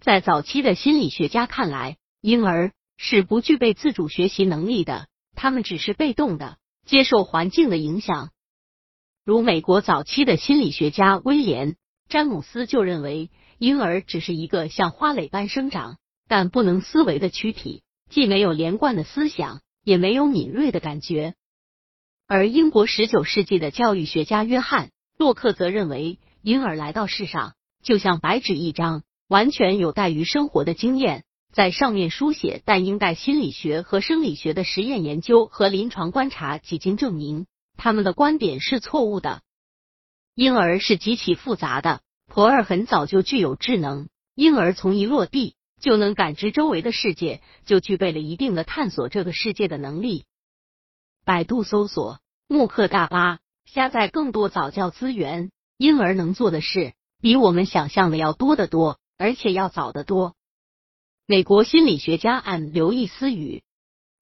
在早期的心理学家看来，婴儿是不具备自主学习能力的，他们只是被动的接受环境的影响。如美国早期的心理学家威廉·詹姆斯就认为，婴儿只是一个像花蕾般生长但不能思维的躯体，既没有连贯的思想，也没有敏锐的感觉。而英国十九世纪的教育学家约翰·洛克则认为，婴儿来到世上就像白纸一张，完全有待于生活的经验在上面书写，但应待心理学和生理学的实验研究和临床观察几经证明。他们的观点是错误的。婴儿是极其复杂的，婆儿很早就具有智能。婴儿从一落地就能感知周围的世界，就具备了一定的探索这个世界的能力。百度搜索慕课大巴，下载更多早教资源。婴儿能做的事比我们想象的要多得多，而且要早得多。美国心理学家按刘易斯语，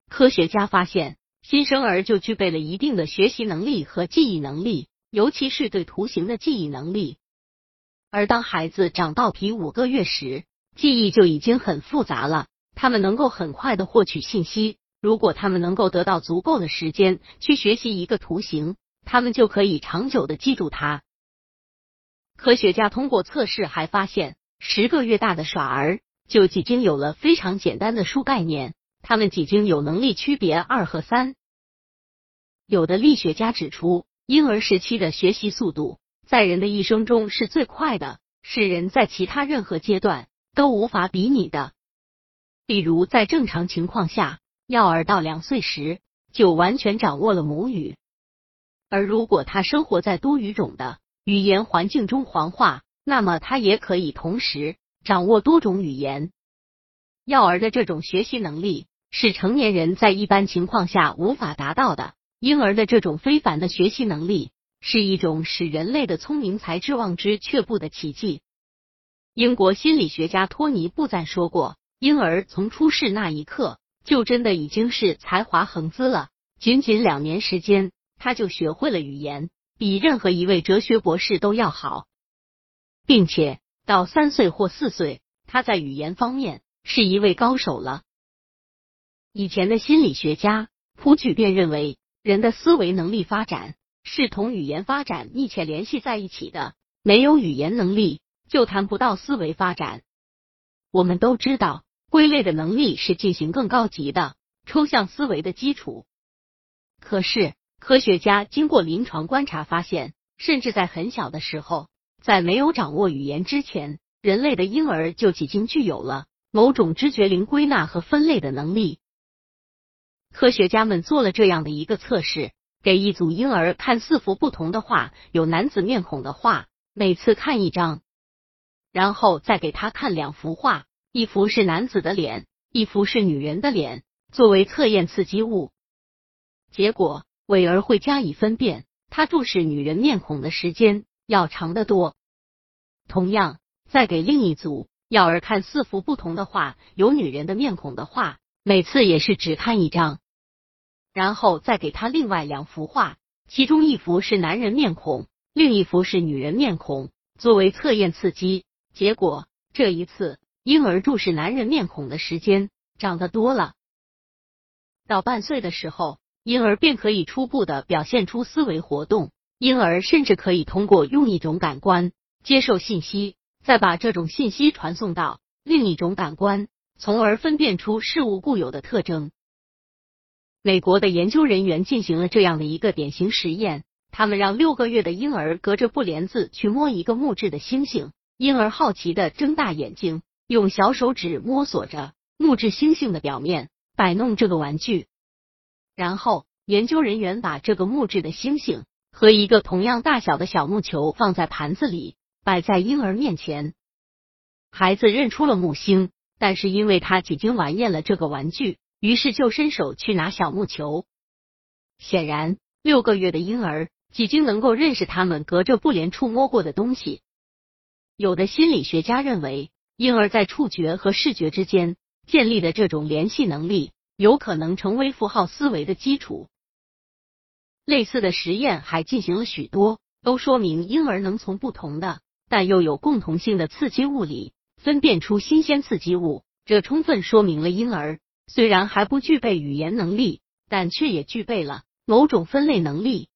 科学家发现。新生儿就具备了一定的学习能力和记忆能力，尤其是对图形的记忆能力。而当孩子长到皮五个月时，记忆就已经很复杂了。他们能够很快的获取信息。如果他们能够得到足够的时间去学习一个图形，他们就可以长久的记住它。科学家通过测试还发现，十个月大的耍儿就已经有了非常简单的数概念，他们已经有能力区别二和三。有的力学家指出，婴儿时期的学习速度在人的一生中是最快的，是人在其他任何阶段都无法比拟的。比如，在正常情况下，幼儿到两岁时就完全掌握了母语，而如果他生活在多语种的语言环境中黄化，那么他也可以同时掌握多种语言。幼儿的这种学习能力是成年人在一般情况下无法达到的。婴儿的这种非凡的学习能力是一种使人类的聪明才智望之却步的奇迹。英国心理学家托尼布赞说过：“婴儿从出世那一刻就真的已经是才华横滋了。仅仅两年时间，他就学会了语言，比任何一位哲学博士都要好，并且到三岁或四岁，他在语言方面是一位高手了。”以前的心理学家普举便认为。人的思维能力发展是同语言发展密切联系在一起的，没有语言能力就谈不到思维发展。我们都知道，归类的能力是进行更高级的抽象思维的基础。可是，科学家经过临床观察发现，甚至在很小的时候，在没有掌握语言之前，人类的婴儿就已经具有了某种知觉零归纳和分类的能力。科学家们做了这样的一个测试：给一组婴儿看四幅不同的画，有男子面孔的画，每次看一张，然后再给他看两幅画，一幅是男子的脸，一幅是女人的脸，作为测验刺激物。结果，伟儿会加以分辨，他注视女人面孔的时间要长得多。同样，再给另一组要儿看四幅不同的画，有女人的面孔的画。每次也是只看一张，然后再给他另外两幅画，其中一幅是男人面孔，另一幅是女人面孔，作为测验刺激。结果这一次，婴儿注视男人面孔的时间长得多了。到半岁的时候，婴儿便可以初步的表现出思维活动，婴儿甚至可以通过用一种感官接受信息，再把这种信息传送到另一种感官。从而分辨出事物固有的特征。美国的研究人员进行了这样的一个典型实验，他们让六个月的婴儿隔着布帘子去摸一个木质的星星，婴儿好奇的睁大眼睛，用小手指摸索着木质星星的表面，摆弄这个玩具。然后，研究人员把这个木质的星星和一个同样大小的小木球放在盘子里，摆在婴儿面前。孩子认出了木星。但是因为他已经玩厌了这个玩具，于是就伸手去拿小木球。显然，六个月的婴儿已经能够认识他们隔着布帘触摸过的东西。有的心理学家认为，婴儿在触觉和视觉之间建立的这种联系能力，有可能成为符号思维的基础。类似的实验还进行了许多，都说明婴儿能从不同的但又有共同性的刺激物里。分辨出新鲜刺激物。这充分说明了婴儿虽然还不具备语言能力，但却也具备了某种分类能力。